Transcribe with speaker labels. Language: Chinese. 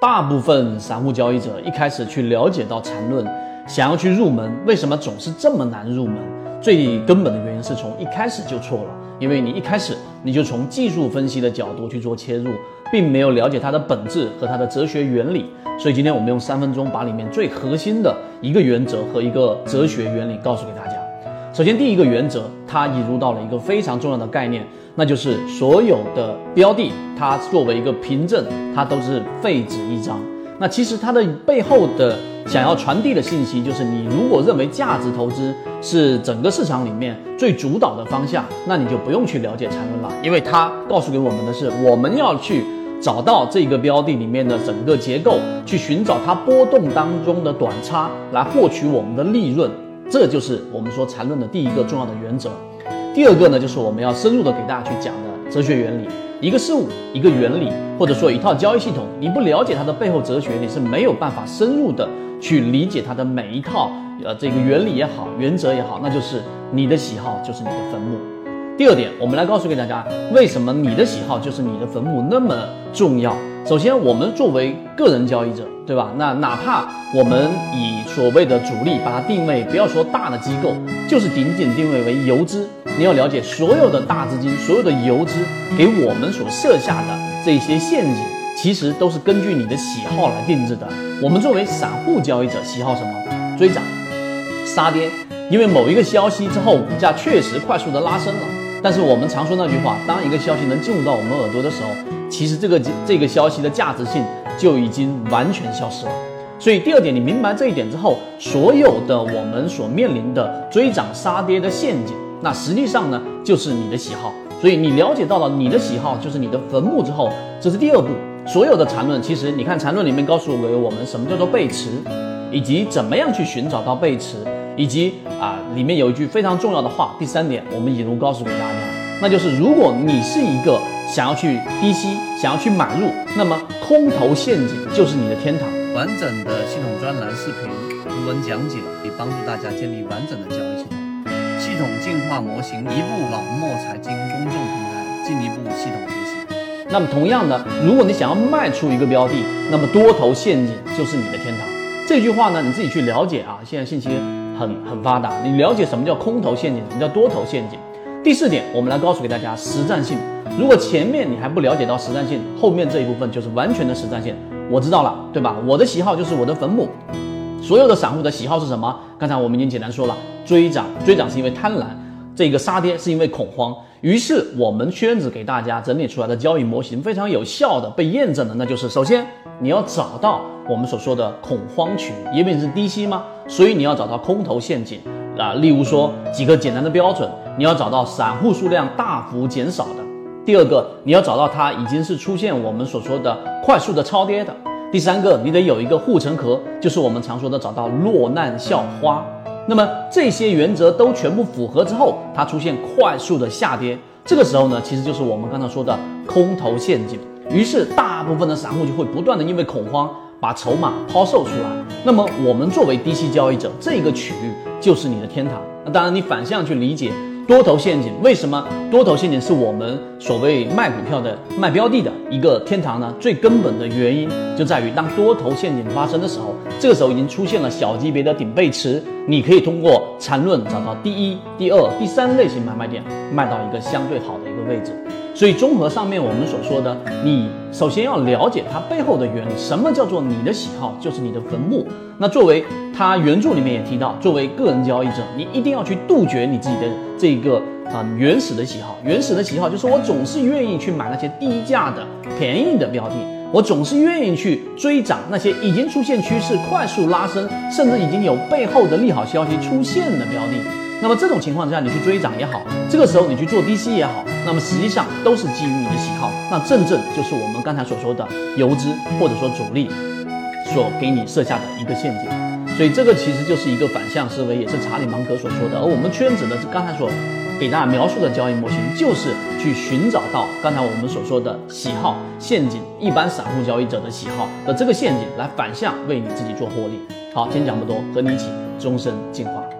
Speaker 1: 大部分散户交易者一开始去了解到缠论，想要去入门，为什么总是这么难入门？最根本的原因是从一开始就错了，因为你一开始你就从技术分析的角度去做切入，并没有了解它的本质和它的哲学原理。所以今天我们用三分钟把里面最核心的一个原则和一个哲学原理告诉给大家。首先，第一个原则，它引入到了一个非常重要的概念，那就是所有的标的，它作为一个凭证，它都是废纸一张。那其实它的背后的想要传递的信息，就是你如果认为价值投资是整个市场里面最主导的方向，那你就不用去了解缠论了，因为它告诉给我们的是，我们要去找到这个标的里面的整个结构，去寻找它波动当中的短差，来获取我们的利润。这就是我们说缠论的第一个重要的原则。第二个呢，就是我们要深入的给大家去讲的哲学原理。一个事物、一个原理，或者说一套交易系统，你不了解它的背后哲学，你是没有办法深入的去理解它的每一套呃这个原理也好、原则也好，那就是你的喜好就是你的坟墓。第二点，我们来告诉给大家，为什么你的喜好就是你的坟墓那么重要。首先，我们作为个人交易者。对吧？那哪怕我们以所谓的主力把它定位，不要说大的机构，就是仅仅定位为游资，你要了解所有的大资金、所有的游资给我们所设下的这些陷阱，其实都是根据你的喜好来定制的。我们作为散户交易者，喜好什么？追涨、杀跌，因为某一个消息之后，股价确实快速的拉升了。但是我们常说那句话，当一个消息能进入到我们耳朵的时候，其实这个这个消息的价值性。就已经完全消失了。所以第二点，你明白这一点之后，所有的我们所面临的追涨杀跌的陷阱，那实际上呢，就是你的喜好。所以你了解到了你的喜好就是你的坟墓之后，这是第二步。所有的缠论，其实你看缠论里面告诉给我们什么叫做背驰，以及怎么样去寻找到背驰，以及啊里面有一句非常重要的话。第三点，我们引入告诉给大家，那就是如果你是一个。想要去低吸，想要去买入，那么空头陷阱就是你的天堂。
Speaker 2: 完整的系统专栏视频图文讲解，可以帮助大家建立完整的交易系统。系统进化模型，一步老莫财经公众平台，进一步系统学习。
Speaker 1: 那么同样的，如果你想要卖出一个标的，那么多头陷阱就是你的天堂。这句话呢，你自己去了解啊。现在信息很很发达，你了解什么叫空头陷阱，什么叫多头陷阱。第四点，我们来告诉给大家实战性。如果前面你还不了解到实战性，后面这一部分就是完全的实战性。我知道了，对吧？我的喜好就是我的坟墓。所有的散户的喜好是什么？刚才我们已经简单说了，追涨，追涨是因为贪婪；这个杀跌是因为恐慌。于是我们圈子给大家整理出来的交易模型非常有效的被验证的，那就是首先你要找到我们所说的恐慌区，因为你是低吸吗？所以你要找到空头陷阱啊。例如说几个简单的标准，你要找到散户数量大幅减少的。第二个，你要找到它已经是出现我们所说的快速的超跌的。第三个，你得有一个护城河，就是我们常说的找到落难校花。那么这些原则都全部符合之后，它出现快速的下跌，这个时候呢，其实就是我们刚才说的空头陷阱。于是大部分的散户就会不断的因为恐慌把筹码抛售出来。那么我们作为低息交易者，这个区域就是你的天堂。那当然，你反向去理解。多头陷阱，为什么多头陷阱是我们所谓卖股票的卖标的的一个天堂呢？最根本的原因就在于，当多头陷阱发生的时候，这个时候已经出现了小级别的顶背驰，你可以通过缠论找到第一、第二、第三类型买卖点，卖到一个相对好的一个位置。所以，综合上面我们所说的，你首先要了解它背后的原理。什么叫做你的喜好就是你的坟墓？那作为它原著里面也提到，作为个人交易者，你一定要去杜绝你自己的这个啊原始的喜好。原始的喜好就是我总是愿意去买那些低价的便宜的标的，我总是愿意去追涨那些已经出现趋势、快速拉升，甚至已经有背后的利好消息出现的标的。那么这种情况之下，你去追涨也好，这个时候你去做低吸也好，那么实际上都是基于你的喜好。那正正就是我们刚才所说的游资或者说主力所给你设下的一个陷阱。所以这个其实就是一个反向思维，也是查理芒格所说的。而我们圈子的刚才所给大家描述的交易模型，就是去寻找到刚才我们所说的喜好陷阱，一般散户交易者的喜好的这个陷阱，来反向为你自己做获利。好，今天讲不多，和你一起终身进化。